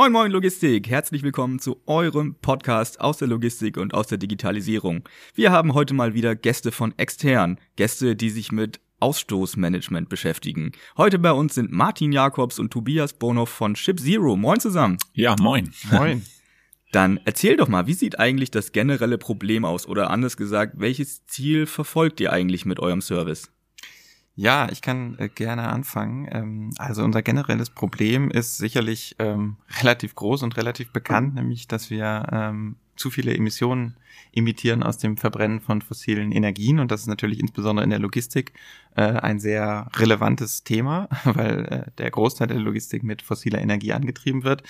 Moin Moin Logistik, herzlich willkommen zu eurem Podcast aus der Logistik und aus der Digitalisierung. Wir haben heute mal wieder Gäste von extern, Gäste, die sich mit Ausstoßmanagement beschäftigen. Heute bei uns sind Martin Jakobs und Tobias Bonhoff von Ship Zero. Moin zusammen. Ja, moin. Moin. Dann erzähl doch mal, wie sieht eigentlich das generelle Problem aus? Oder anders gesagt, welches Ziel verfolgt ihr eigentlich mit eurem Service? Ja, ich kann äh, gerne anfangen. Ähm, also unser generelles Problem ist sicherlich ähm, relativ groß und relativ bekannt, nämlich dass wir ähm, zu viele Emissionen emittieren aus dem Verbrennen von fossilen Energien. Und das ist natürlich insbesondere in der Logistik äh, ein sehr relevantes Thema, weil äh, der Großteil der Logistik mit fossiler Energie angetrieben wird.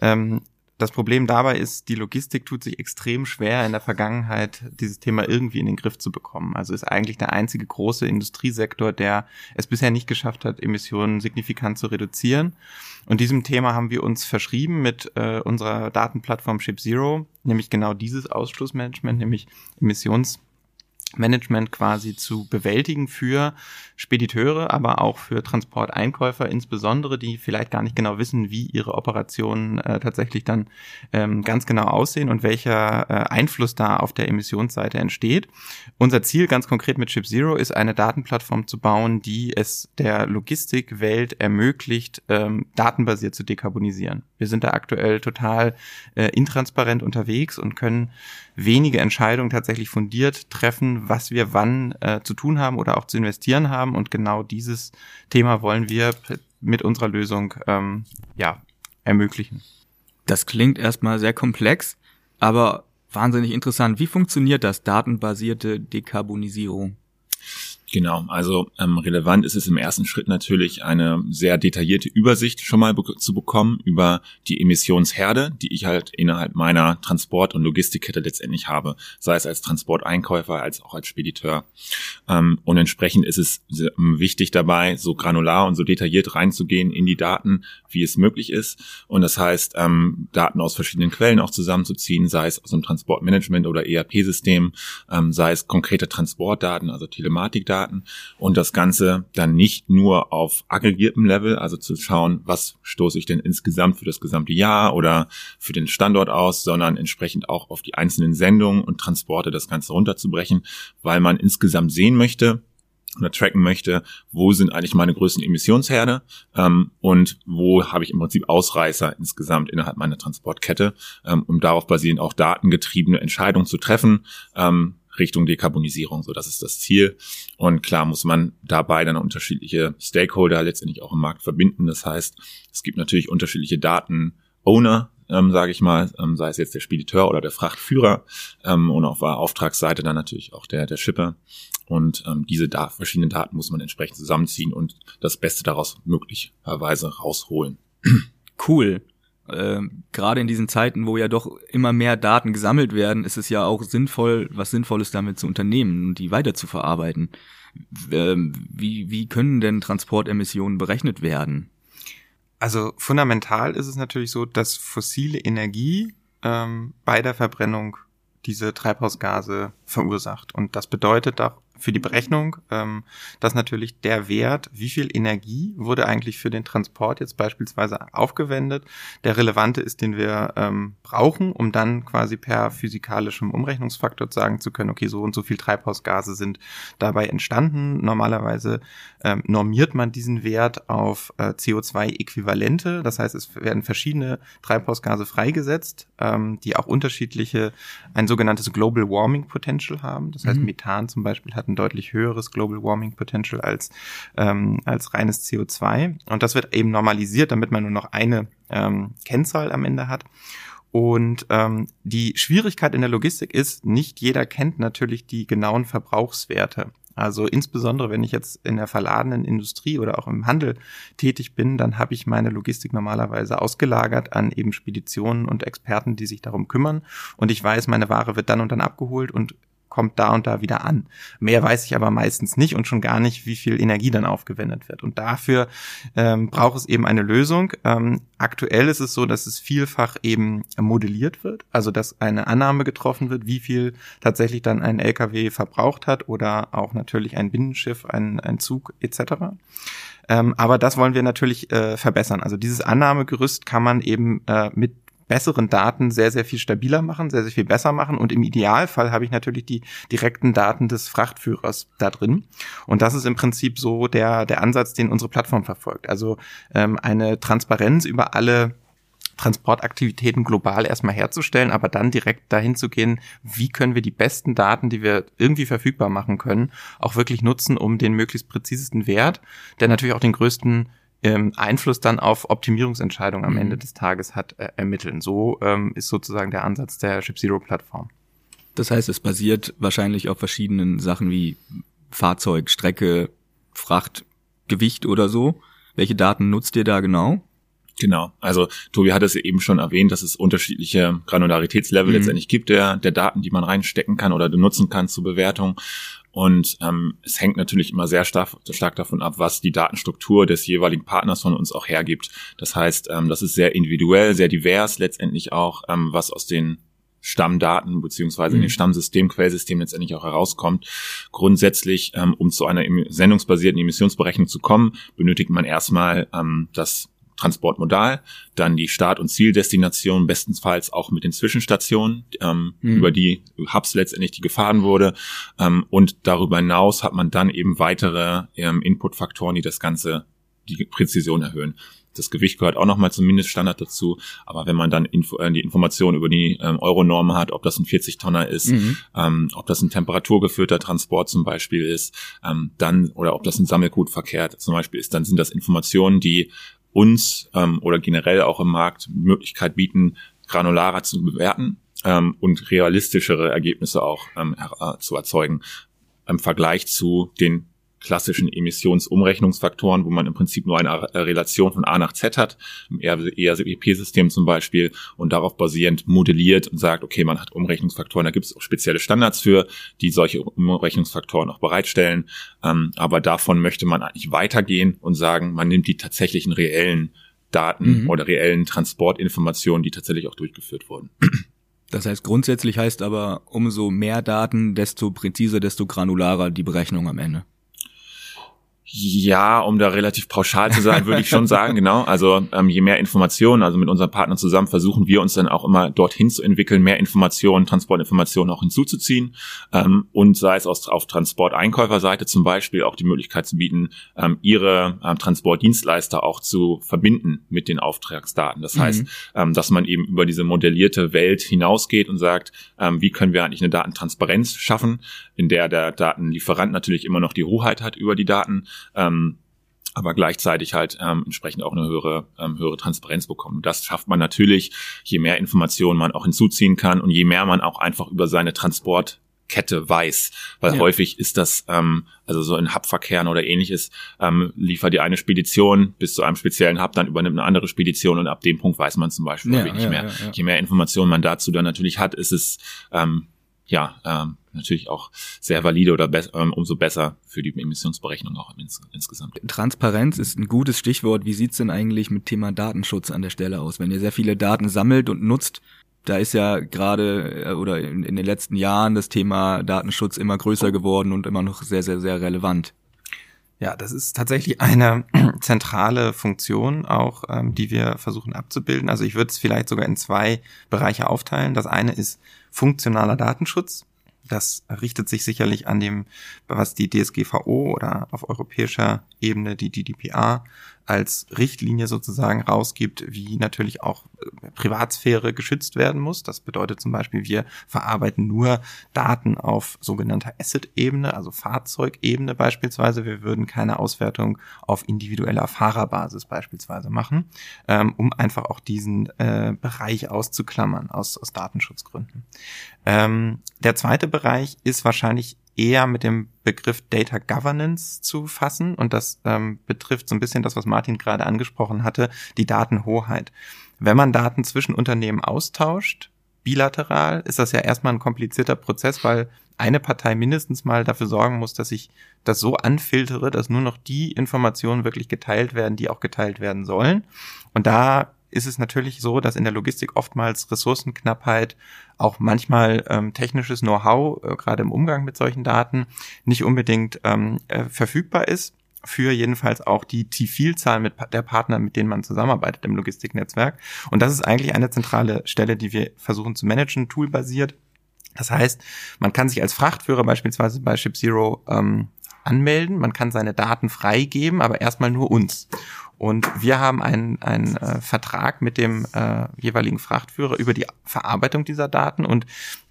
Ähm, das Problem dabei ist, die Logistik tut sich extrem schwer in der Vergangenheit, dieses Thema irgendwie in den Griff zu bekommen. Also ist eigentlich der einzige große Industriesektor, der es bisher nicht geschafft hat, Emissionen signifikant zu reduzieren. Und diesem Thema haben wir uns verschrieben mit äh, unserer Datenplattform Ship Zero, nämlich genau dieses Ausstoßmanagement, nämlich Emissions Management quasi zu bewältigen für Spediteure, aber auch für Transporteinkäufer insbesondere, die vielleicht gar nicht genau wissen, wie ihre Operationen äh, tatsächlich dann ähm, ganz genau aussehen und welcher äh, Einfluss da auf der Emissionsseite entsteht. Unser Ziel ganz konkret mit Chip Zero ist eine Datenplattform zu bauen, die es der Logistikwelt ermöglicht, ähm, datenbasiert zu dekarbonisieren. Wir sind da aktuell total äh, intransparent unterwegs und können wenige Entscheidungen tatsächlich fundiert treffen, was wir wann äh, zu tun haben oder auch zu investieren haben. Und genau dieses Thema wollen wir mit unserer Lösung ähm, ja ermöglichen. Das klingt erstmal sehr komplex, aber wahnsinnig interessant. Wie funktioniert das datenbasierte Dekarbonisierung? Genau, also ähm, relevant ist es im ersten Schritt natürlich eine sehr detaillierte Übersicht schon mal be zu bekommen über die Emissionsherde, die ich halt innerhalb meiner Transport- und Logistikkette letztendlich habe, sei es als Transporteinkäufer als auch als Spediteur. Ähm, und entsprechend ist es ähm, wichtig dabei, so granular und so detailliert reinzugehen in die Daten, wie es möglich ist. Und das heißt, ähm, Daten aus verschiedenen Quellen auch zusammenzuziehen, sei es aus einem Transportmanagement oder ERP-System, ähm, sei es konkrete Transportdaten, also Telematikdaten, Daten und das Ganze dann nicht nur auf aggregiertem Level, also zu schauen, was stoße ich denn insgesamt für das gesamte Jahr oder für den Standort aus, sondern entsprechend auch auf die einzelnen Sendungen und Transporte das Ganze runterzubrechen, weil man insgesamt sehen möchte, oder tracken möchte, wo sind eigentlich meine größten Emissionsherde ähm, und wo habe ich im Prinzip Ausreißer insgesamt innerhalb meiner Transportkette, ähm, um darauf basierend auch datengetriebene Entscheidungen zu treffen, ähm, Richtung Dekarbonisierung. So, das ist das Ziel. Und klar muss man dabei dann unterschiedliche Stakeholder letztendlich auch im Markt verbinden. Das heißt, es gibt natürlich unterschiedliche Daten-Owner, ähm, sage ich mal, ähm, sei es jetzt der Spediteur oder der Frachtführer ähm, und auf der Auftragsseite dann natürlich auch der, der Shipper. Und ähm, diese da verschiedenen Daten muss man entsprechend zusammenziehen und das Beste daraus möglicherweise rausholen. Cool äh, gerade in diesen Zeiten, wo ja doch immer mehr Daten gesammelt werden, ist es ja auch sinnvoll, was Sinnvolles damit zu unternehmen und die weiter zu verarbeiten. Ähm, wie, wie können denn Transportemissionen berechnet werden? Also fundamental ist es natürlich so, dass fossile Energie ähm, bei der Verbrennung diese Treibhausgase verursacht. Und das bedeutet auch für die Berechnung, ähm, dass natürlich der Wert, wie viel Energie wurde eigentlich für den Transport jetzt beispielsweise aufgewendet, der relevante ist, den wir ähm, brauchen, um dann quasi per physikalischem Umrechnungsfaktor sagen zu können, okay, so und so viel Treibhausgase sind dabei entstanden. Normalerweise ähm, normiert man diesen Wert auf äh, CO2-Äquivalente, das heißt, es werden verschiedene Treibhausgase freigesetzt, ähm, die auch unterschiedliche, ein sogenanntes Global Warming Potential haben. Das heißt, mhm. Methan zum Beispiel hat ein deutlich höheres Global Warming Potential als, ähm, als reines CO2. Und das wird eben normalisiert, damit man nur noch eine ähm, Kennzahl am Ende hat. Und ähm, die Schwierigkeit in der Logistik ist, nicht jeder kennt natürlich die genauen Verbrauchswerte. Also insbesondere, wenn ich jetzt in der verladenen Industrie oder auch im Handel tätig bin, dann habe ich meine Logistik normalerweise ausgelagert an eben Speditionen und Experten, die sich darum kümmern. Und ich weiß, meine Ware wird dann und dann abgeholt und kommt da und da wieder an. Mehr weiß ich aber meistens nicht und schon gar nicht, wie viel Energie dann aufgewendet wird. Und dafür ähm, braucht es eben eine Lösung. Ähm, aktuell ist es so, dass es vielfach eben modelliert wird, also dass eine Annahme getroffen wird, wie viel tatsächlich dann ein LKW verbraucht hat oder auch natürlich ein Binnenschiff, ein, ein Zug etc. Ähm, aber das wollen wir natürlich äh, verbessern. Also dieses Annahmegerüst kann man eben äh, mit besseren Daten sehr, sehr viel stabiler machen, sehr, sehr viel besser machen. Und im Idealfall habe ich natürlich die direkten Daten des Frachtführers da drin. Und das ist im Prinzip so der, der Ansatz, den unsere Plattform verfolgt. Also ähm, eine Transparenz über alle Transportaktivitäten global erstmal herzustellen, aber dann direkt dahin zu gehen, wie können wir die besten Daten, die wir irgendwie verfügbar machen können, auch wirklich nutzen, um den möglichst präzisesten Wert, der natürlich auch den größten ähm, Einfluss dann auf Optimierungsentscheidungen am mhm. Ende des Tages hat, äh, ermitteln. So ähm, ist sozusagen der Ansatz der Ship Zero Plattform. Das heißt, es basiert wahrscheinlich auf verschiedenen Sachen wie Fahrzeug, Strecke, Fracht, Gewicht oder so. Welche Daten nutzt ihr da genau? Genau. Also Tobi hat es eben schon erwähnt, dass es unterschiedliche Granularitätslevel mhm. letztendlich gibt der, der Daten, die man reinstecken kann oder nutzen kann zur Bewertung. Und ähm, es hängt natürlich immer sehr stark, stark davon ab, was die Datenstruktur des jeweiligen Partners von uns auch hergibt. Das heißt, ähm, das ist sehr individuell, sehr divers letztendlich auch, ähm, was aus den Stammdaten beziehungsweise mhm. in den Stammsystem, Quellsystem letztendlich auch herauskommt. Grundsätzlich, ähm, um zu einer sendungsbasierten Emissionsberechnung zu kommen, benötigt man erstmal ähm, das Transportmodal, dann die Start- und Zieldestination, bestenfalls auch mit den Zwischenstationen, ähm, mhm. über die Hubs letztendlich die gefahren wurde. Ähm, und darüber hinaus hat man dann eben weitere ähm, Inputfaktoren, die das Ganze, die Präzision erhöhen. Das Gewicht gehört auch nochmal zum Mindeststandard dazu. Aber wenn man dann Info, äh, die Information über die ähm, Euronorm hat, ob das ein 40-Tonner ist, mhm. ähm, ob das ein temperaturgeführter Transport zum Beispiel ist, ähm, dann oder ob das ein Sammelgutverkehr zum Beispiel ist, dann sind das Informationen, die uns ähm, oder generell auch im Markt Möglichkeit bieten, granularer zu bewerten ähm, und realistischere Ergebnisse auch ähm, äh, zu erzeugen im Vergleich zu den klassischen Emissionsumrechnungsfaktoren, wo man im Prinzip nur eine Relation von A nach Z hat, im ERCP-System zum Beispiel, und darauf basierend modelliert und sagt, okay, man hat Umrechnungsfaktoren, da gibt es auch spezielle Standards für, die solche Umrechnungsfaktoren auch bereitstellen. Ähm, aber davon möchte man eigentlich weitergehen und sagen, man nimmt die tatsächlichen reellen Daten mhm. oder reellen Transportinformationen, die tatsächlich auch durchgeführt wurden. Das heißt, grundsätzlich heißt aber, umso mehr Daten, desto präziser, desto granularer die Berechnung am Ende. Ja, um da relativ pauschal zu sein, würde ich schon sagen, genau. Also ähm, je mehr Informationen, also mit unseren Partnern zusammen versuchen wir uns dann auch immer dorthin zu entwickeln, mehr Informationen, Transportinformationen auch hinzuzuziehen ähm, und sei es aus, auf Transporteinkäuferseite zum Beispiel auch die Möglichkeit zu bieten, ähm, ihre ähm, Transportdienstleister auch zu verbinden mit den Auftragsdaten. Das mhm. heißt, ähm, dass man eben über diese modellierte Welt hinausgeht und sagt, ähm, wie können wir eigentlich eine Datentransparenz schaffen, in der der Datenlieferant natürlich immer noch die Hoheit hat über die Daten ähm, aber gleichzeitig halt ähm, entsprechend auch eine höhere, ähm, höhere Transparenz bekommen. Das schafft man natürlich, je mehr Informationen man auch hinzuziehen kann und je mehr man auch einfach über seine Transportkette weiß, weil ja. häufig ist das, ähm, also so in Hubverkehren oder ähnliches, ähm, liefert die eine Spedition bis zu einem speziellen Hub, dann übernimmt eine andere Spedition und ab dem Punkt weiß man zum Beispiel ja, nicht ja, mehr. Je mehr Informationen man dazu dann natürlich hat, ist es ähm, ja, ähm, natürlich auch sehr valide oder ähm, umso besser für die Emissionsberechnung auch ins insgesamt. Transparenz ist ein gutes Stichwort. Wie sieht's denn eigentlich mit Thema Datenschutz an der Stelle aus? Wenn ihr sehr viele Daten sammelt und nutzt, da ist ja gerade äh, oder in, in den letzten Jahren das Thema Datenschutz immer größer geworden und immer noch sehr, sehr, sehr relevant. Ja, das ist tatsächlich eine zentrale Funktion auch, ähm, die wir versuchen abzubilden. Also ich würde es vielleicht sogar in zwei Bereiche aufteilen. Das eine ist funktionaler Datenschutz. Das richtet sich sicherlich an dem, was die DSGVO oder auf europäischer Ebene die DDPA als Richtlinie sozusagen rausgibt, wie natürlich auch äh, Privatsphäre geschützt werden muss. Das bedeutet zum Beispiel, wir verarbeiten nur Daten auf sogenannter Asset-Ebene, also Fahrzeugebene beispielsweise. Wir würden keine Auswertung auf individueller Fahrerbasis beispielsweise machen, ähm, um einfach auch diesen äh, Bereich auszuklammern aus, aus Datenschutzgründen. Ähm, der zweite Bereich ist wahrscheinlich eher mit dem Begriff Data Governance zu fassen und das ähm, betrifft so ein bisschen das, was Martin gerade angesprochen hatte, die Datenhoheit. Wenn man Daten zwischen Unternehmen austauscht, bilateral, ist das ja erstmal ein komplizierter Prozess, weil eine Partei mindestens mal dafür sorgen muss, dass ich das so anfiltere, dass nur noch die Informationen wirklich geteilt werden, die auch geteilt werden sollen. Und da ist es natürlich so, dass in der Logistik oftmals Ressourcenknappheit, auch manchmal ähm, technisches Know-how, äh, gerade im Umgang mit solchen Daten, nicht unbedingt ähm, äh, verfügbar ist. für jedenfalls auch die, die Vielzahl mit der Partner, mit denen man zusammenarbeitet im Logistiknetzwerk. Und das ist eigentlich eine zentrale Stelle, die wir versuchen zu managen, toolbasiert. Das heißt, man kann sich als Frachtführer beispielsweise bei ShipZero ähm, anmelden, man kann seine Daten freigeben, aber erstmal nur uns. Und wir haben einen, einen äh, Vertrag mit dem äh, jeweiligen Frachtführer über die Verarbeitung dieser Daten. Und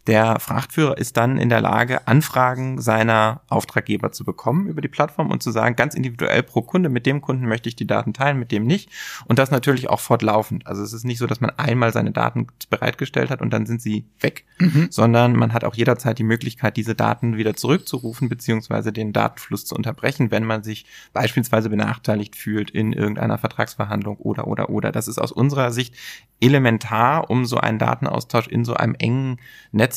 der Frachtführer ist dann in der Lage, Anfragen seiner Auftraggeber zu bekommen über die Plattform und zu sagen, ganz individuell pro Kunde, mit dem Kunden möchte ich die Daten teilen, mit dem nicht. Und das natürlich auch fortlaufend. Also es ist nicht so, dass man einmal seine Daten bereitgestellt hat und dann sind sie weg, mhm. sondern man hat auch jederzeit die Möglichkeit, diese Daten wieder zurückzurufen, beziehungsweise den Datenfluss zu unterbrechen, wenn man sich beispielsweise benachteiligt fühlt in irgendeiner Vertragsverhandlung oder, oder, oder. Das ist aus unserer Sicht elementar, um so einen Datenaustausch in so einem engen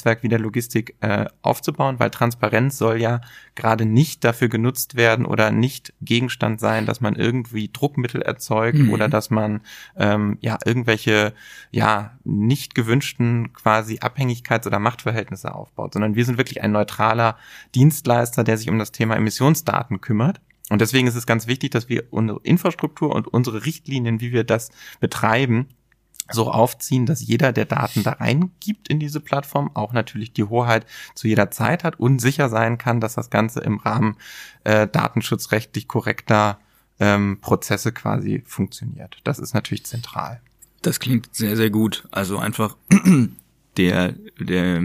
Netzwerk wie der Logistik äh, aufzubauen, weil Transparenz soll ja gerade nicht dafür genutzt werden oder nicht Gegenstand sein, dass man irgendwie Druckmittel erzeugt mhm. oder dass man ähm, ja irgendwelche ja nicht gewünschten quasi Abhängigkeits- oder Machtverhältnisse aufbaut, sondern wir sind wirklich ein neutraler Dienstleister, der sich um das Thema Emissionsdaten kümmert. Und deswegen ist es ganz wichtig, dass wir unsere Infrastruktur und unsere Richtlinien, wie wir das betreiben, so aufziehen, dass jeder, der Daten da reingibt in diese Plattform, auch natürlich die Hoheit zu jeder Zeit hat und sicher sein kann, dass das Ganze im Rahmen äh, datenschutzrechtlich korrekter ähm, Prozesse quasi funktioniert. Das ist natürlich zentral. Das klingt sehr, sehr gut. Also einfach der, der,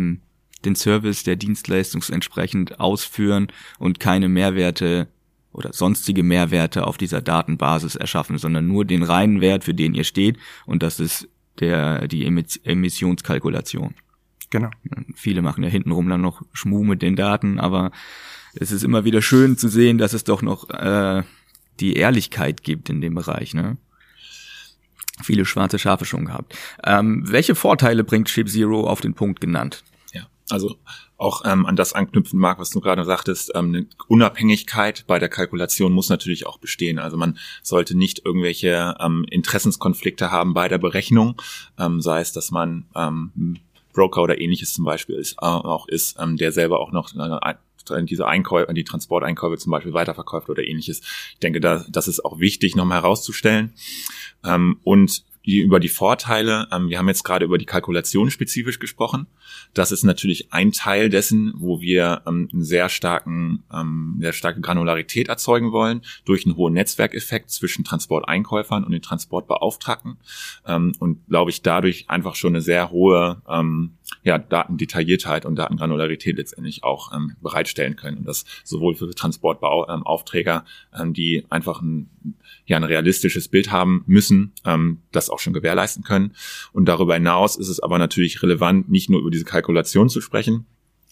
den Service der Dienstleistung entsprechend ausführen und keine Mehrwerte oder sonstige Mehrwerte auf dieser Datenbasis erschaffen, sondern nur den reinen Wert, für den ihr steht. Und das ist der, die Emissionskalkulation. Genau. Viele machen ja hintenrum dann noch Schmuh mit den Daten, aber es ist immer wieder schön zu sehen, dass es doch noch äh, die Ehrlichkeit gibt in dem Bereich. Ne? Viele schwarze Schafe schon gehabt. Ähm, welche Vorteile bringt Chip Zero auf den Punkt genannt? Also auch ähm, an das anknüpfen mag, was du gerade sagtest, ähm, eine Unabhängigkeit bei der Kalkulation muss natürlich auch bestehen. Also man sollte nicht irgendwelche ähm, Interessenskonflikte haben bei der Berechnung, ähm, sei es, dass man ähm, Broker oder ähnliches zum Beispiel ist, äh, auch ist, ähm, der selber auch noch äh, diese Einkäufe, die Transporteinkäufe zum Beispiel weiterverkauft oder ähnliches. Ich denke, da, das ist auch wichtig, nochmal herauszustellen. Ähm, und die, über die Vorteile. Ähm, wir haben jetzt gerade über die Kalkulation spezifisch gesprochen. Das ist natürlich ein Teil dessen, wo wir ähm, einen sehr starken, ähm, sehr starke Granularität erzeugen wollen durch einen hohen Netzwerkeffekt zwischen Transporteinkäufern und den Transportbeauftragten ähm, und glaube ich dadurch einfach schon eine sehr hohe ähm, ja, Datendetailliertheit und Datengranularität letztendlich auch ähm, bereitstellen können. Und das sowohl für Transportaufträger, ähm, die einfach ein, ja, ein realistisches Bild haben müssen, ähm, das auch schon gewährleisten können. Und darüber hinaus ist es aber natürlich relevant, nicht nur über diese Kalkulation zu sprechen,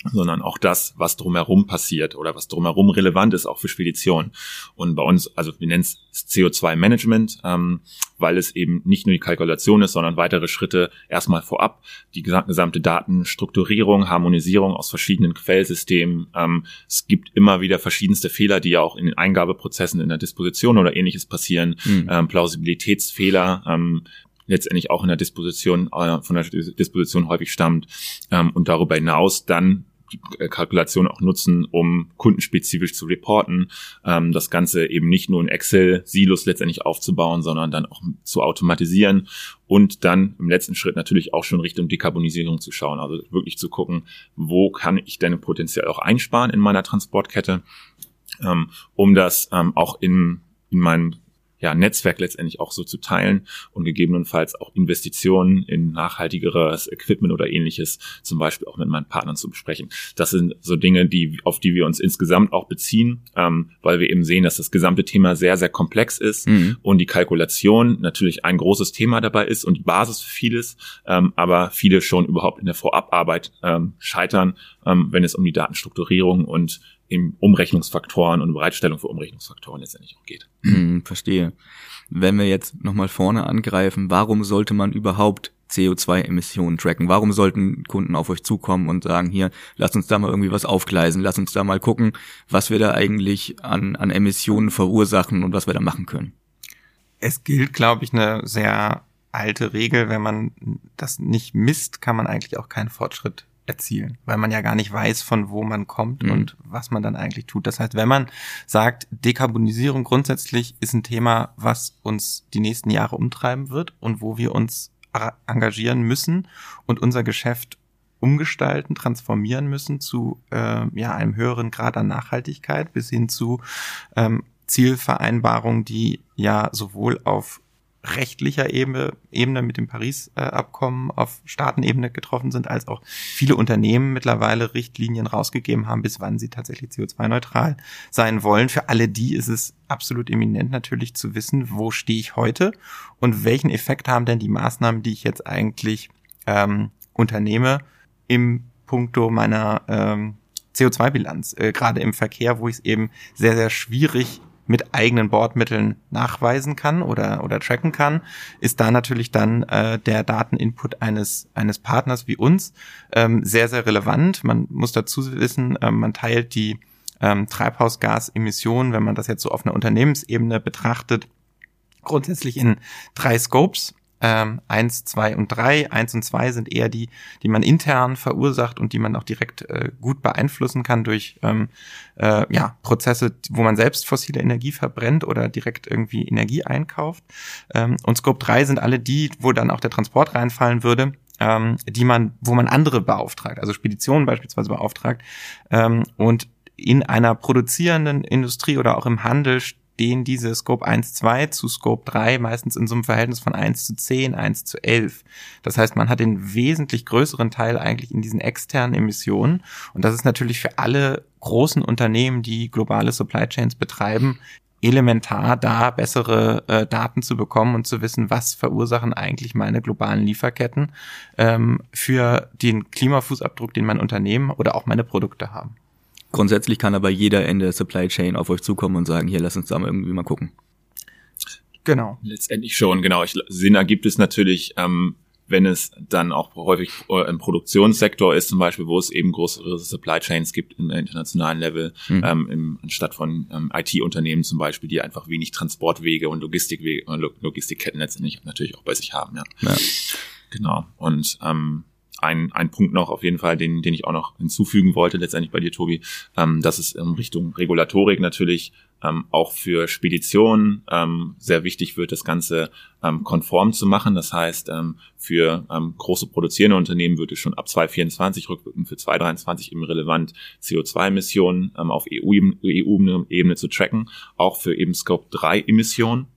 sondern auch das, was drumherum passiert oder was drumherum relevant ist, auch für Spedition. Und bei uns, also wir nennen es CO2-Management, ähm, weil es eben nicht nur die Kalkulation ist, sondern weitere Schritte erstmal vorab, die gesamte Datenstrukturierung, Harmonisierung aus verschiedenen Quellsystemen. Ähm, es gibt immer wieder verschiedenste Fehler, die ja auch in den Eingabeprozessen in der Disposition oder ähnliches passieren, mhm. ähm, Plausibilitätsfehler, ähm, letztendlich auch in der Disposition, äh, von der Disposition häufig stammt ähm, und darüber hinaus dann die äh, Kalkulation auch nutzen, um kundenspezifisch zu reporten, ähm, das Ganze eben nicht nur in Excel-Silos letztendlich aufzubauen, sondern dann auch zu automatisieren und dann im letzten Schritt natürlich auch schon Richtung Dekarbonisierung zu schauen, also wirklich zu gucken, wo kann ich denn potenziell auch einsparen in meiner Transportkette, ähm, um das ähm, auch in, in meinem ja, Netzwerk letztendlich auch so zu teilen und gegebenenfalls auch Investitionen in nachhaltigeres Equipment oder ähnliches zum Beispiel auch mit meinen Partnern zu besprechen. Das sind so Dinge, die, auf die wir uns insgesamt auch beziehen, ähm, weil wir eben sehen, dass das gesamte Thema sehr, sehr komplex ist mhm. und die Kalkulation natürlich ein großes Thema dabei ist und die Basis für vieles, ähm, aber viele schon überhaupt in der Vorabarbeit ähm, scheitern, ähm, wenn es um die Datenstrukturierung und im Umrechnungsfaktoren und Bereitstellung für Umrechnungsfaktoren letztendlich auch geht. Hm, verstehe. Wenn wir jetzt nochmal vorne angreifen, warum sollte man überhaupt CO2-Emissionen tracken? Warum sollten Kunden auf euch zukommen und sagen, hier, lass uns da mal irgendwie was aufgleisen, lass uns da mal gucken, was wir da eigentlich an, an Emissionen verursachen und was wir da machen können? Es gilt, glaube ich, eine sehr alte Regel, wenn man das nicht misst, kann man eigentlich auch keinen Fortschritt erzielen, weil man ja gar nicht weiß, von wo man kommt Mhm. und was man dann eigentlich tut. Das heißt, wenn man sagt, Dekarbonisierung grundsätzlich ist ein Thema, was uns die nächsten Jahre umtreiben wird und wo wir uns engagieren müssen und unser Geschäft umgestalten, transformieren müssen zu äh, ja, einem höheren Grad an Nachhaltigkeit bis hin zu ähm, Zielvereinbarungen, die ja sowohl auf rechtlicher Ebene, Ebene mit dem Paris-Abkommen auf Staatenebene getroffen sind, als auch viele Unternehmen mittlerweile Richtlinien rausgegeben haben, bis wann sie tatsächlich CO2-neutral sein wollen. Für alle die ist es absolut eminent natürlich zu wissen, wo stehe ich heute und welchen Effekt haben denn die Maßnahmen, die ich jetzt eigentlich ähm, unternehme, im Punkto meiner ähm, CO2-Bilanz, äh, gerade im Verkehr, wo ich es eben sehr, sehr schwierig mit eigenen Bordmitteln nachweisen kann oder, oder tracken kann, ist da natürlich dann äh, der Dateninput eines, eines Partners wie uns ähm, sehr, sehr relevant. Man muss dazu wissen, ähm, man teilt die ähm, Treibhausgasemissionen, wenn man das jetzt so auf einer Unternehmensebene betrachtet, grundsätzlich in drei Scopes. Ähm, eins, zwei und drei. Eins und zwei sind eher die, die man intern verursacht und die man auch direkt äh, gut beeinflussen kann durch ähm, äh, ja, Prozesse, wo man selbst fossile Energie verbrennt oder direkt irgendwie Energie einkauft. Ähm, und Scope 3 sind alle die, wo dann auch der Transport reinfallen würde, ähm, die man, wo man andere beauftragt, also Speditionen beispielsweise beauftragt. Ähm, und in einer produzierenden Industrie oder auch im Handel stehen diese Scope 1, 2 zu Scope 3 meistens in so einem Verhältnis von 1 zu 10, 1 zu 11. Das heißt, man hat den wesentlich größeren Teil eigentlich in diesen externen Emissionen. Und das ist natürlich für alle großen Unternehmen, die globale Supply Chains betreiben, elementar da bessere äh, Daten zu bekommen und zu wissen, was verursachen eigentlich meine globalen Lieferketten ähm, für den Klimafußabdruck, den mein Unternehmen oder auch meine Produkte haben. Grundsätzlich kann aber jeder in der Supply Chain auf euch zukommen und sagen, hier, lass uns da mal irgendwie mal gucken. Genau. Letztendlich schon, genau. Ich, Sinn ergibt es natürlich, ähm, wenn es dann auch häufig äh, im Produktionssektor ist, zum Beispiel, wo es eben größere Supply Chains gibt im internationalen Level, Mhm. ähm, im, anstatt von ähm, IT-Unternehmen zum Beispiel, die einfach wenig Transportwege und Logistikwege, Log- Logistikketten letztendlich natürlich auch bei sich haben. Ja, Ja. genau. Und ähm, ein, ein Punkt noch auf jeden Fall, den, den ich auch noch hinzufügen wollte, letztendlich bei dir, Tobi, ähm, dass es in Richtung Regulatorik natürlich ähm, auch für Speditionen ähm, sehr wichtig wird, das Ganze ähm, konform zu machen. Das heißt, ähm, für ähm, große produzierende Unternehmen wird es schon ab 2024 rückwirkend für 2023 eben relevant, CO2-Emissionen ähm, auf EU-Ebene zu tracken, auch für eben Scope 3 Emissionen. Ähm,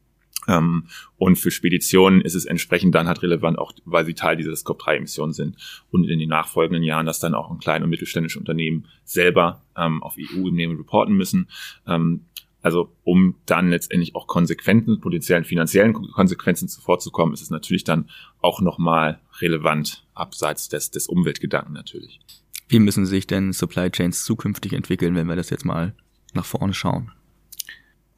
und für Speditionen ist es entsprechend dann halt relevant, auch weil sie Teil dieser Scope 3 Emissionen sind. Und in den nachfolgenden Jahren, dass dann auch ein klein- und mittelständische Unternehmen selber ähm, auf EU-Ebene reporten müssen. Ähm, also um dann letztendlich auch Konsequenzen, potenziellen finanziellen Konsequenzen zuvorzukommen, ist es natürlich dann auch nochmal relevant, abseits des, des Umweltgedanken natürlich. Wie müssen sich denn Supply Chains zukünftig entwickeln, wenn wir das jetzt mal nach vorne schauen?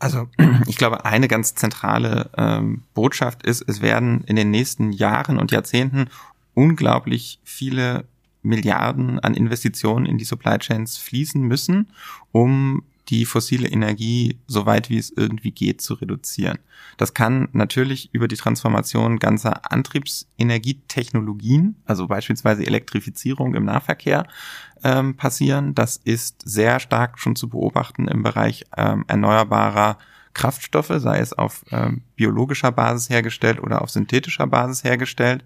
Also ich glaube, eine ganz zentrale ähm, Botschaft ist, es werden in den nächsten Jahren und Jahrzehnten unglaublich viele Milliarden an Investitionen in die Supply Chains fließen müssen, um die fossile Energie so weit wie es irgendwie geht zu reduzieren. Das kann natürlich über die Transformation ganzer Antriebsenergietechnologien, also beispielsweise Elektrifizierung im Nahverkehr, ähm, passieren. Das ist sehr stark schon zu beobachten im Bereich ähm, erneuerbarer Kraftstoffe, sei es auf ähm, biologischer Basis hergestellt oder auf synthetischer Basis hergestellt.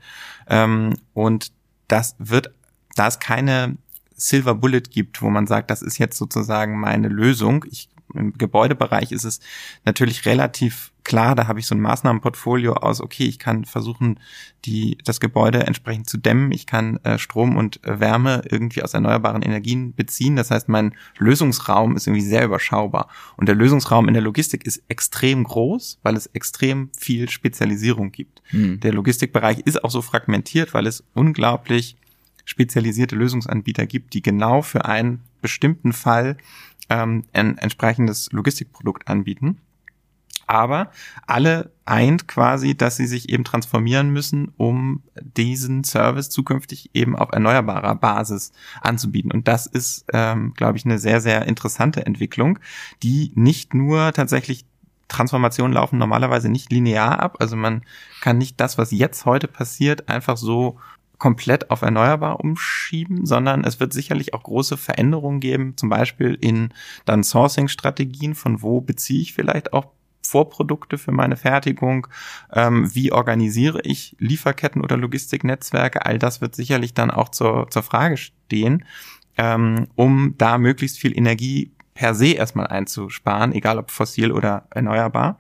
Ähm, und das wird, da es keine Silver Bullet gibt, wo man sagt, das ist jetzt sozusagen meine Lösung. Ich, Im Gebäudebereich ist es natürlich relativ klar, da habe ich so ein Maßnahmenportfolio aus, okay, ich kann versuchen, die, das Gebäude entsprechend zu dämmen, ich kann äh, Strom und äh, Wärme irgendwie aus erneuerbaren Energien beziehen. Das heißt, mein Lösungsraum ist irgendwie sehr überschaubar. Und der Lösungsraum in der Logistik ist extrem groß, weil es extrem viel Spezialisierung gibt. Hm. Der Logistikbereich ist auch so fragmentiert, weil es unglaublich spezialisierte Lösungsanbieter gibt, die genau für einen bestimmten Fall ähm, ein entsprechendes Logistikprodukt anbieten. Aber alle eint quasi, dass sie sich eben transformieren müssen, um diesen Service zukünftig eben auf erneuerbarer Basis anzubieten. Und das ist, ähm, glaube ich, eine sehr, sehr interessante Entwicklung, die nicht nur tatsächlich Transformationen laufen normalerweise nicht linear ab. Also man kann nicht das, was jetzt heute passiert, einfach so komplett auf erneuerbar umschieben, sondern es wird sicherlich auch große Veränderungen geben, zum Beispiel in dann Sourcing-Strategien, von wo beziehe ich vielleicht auch Vorprodukte für meine Fertigung, ähm, wie organisiere ich Lieferketten oder Logistiknetzwerke, all das wird sicherlich dann auch zur, zur Frage stehen, ähm, um da möglichst viel Energie per se erstmal einzusparen, egal ob fossil oder erneuerbar.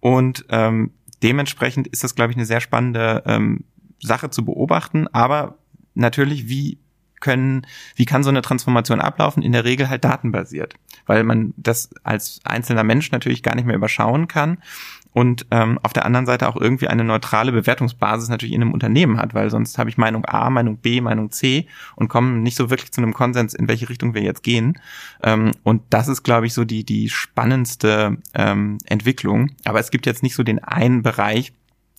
Und ähm, dementsprechend ist das, glaube ich, eine sehr spannende ähm, Sache zu beobachten, aber natürlich, wie können, wie kann so eine Transformation ablaufen? In der Regel halt datenbasiert, weil man das als einzelner Mensch natürlich gar nicht mehr überschauen kann und ähm, auf der anderen Seite auch irgendwie eine neutrale Bewertungsbasis natürlich in einem Unternehmen hat, weil sonst habe ich Meinung A, Meinung B, Meinung C und komme nicht so wirklich zu einem Konsens, in welche Richtung wir jetzt gehen. Ähm, und das ist, glaube ich, so die die spannendste ähm, Entwicklung. Aber es gibt jetzt nicht so den einen Bereich,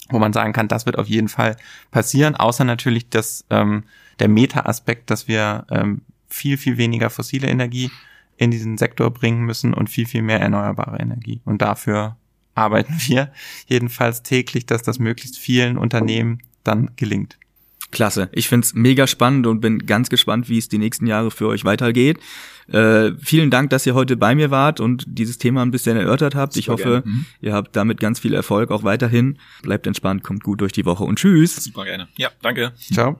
wo man sagen kann, das wird auf jeden Fall passieren, außer natürlich dass ähm, der Meta-Aspekt, dass wir ähm, viel, viel weniger fossile Energie in diesen Sektor bringen müssen und viel, viel mehr erneuerbare Energie. Und dafür arbeiten wir jedenfalls täglich, dass das möglichst vielen Unternehmen dann gelingt. Klasse. Ich find's mega spannend und bin ganz gespannt, wie es die nächsten Jahre für euch weitergeht. Äh, vielen Dank, dass ihr heute bei mir wart und dieses Thema ein bisschen erörtert habt. Super ich hoffe, mhm. ihr habt damit ganz viel Erfolg auch weiterhin. Bleibt entspannt, kommt gut durch die Woche und tschüss. Super gerne. Ja, danke. Ciao.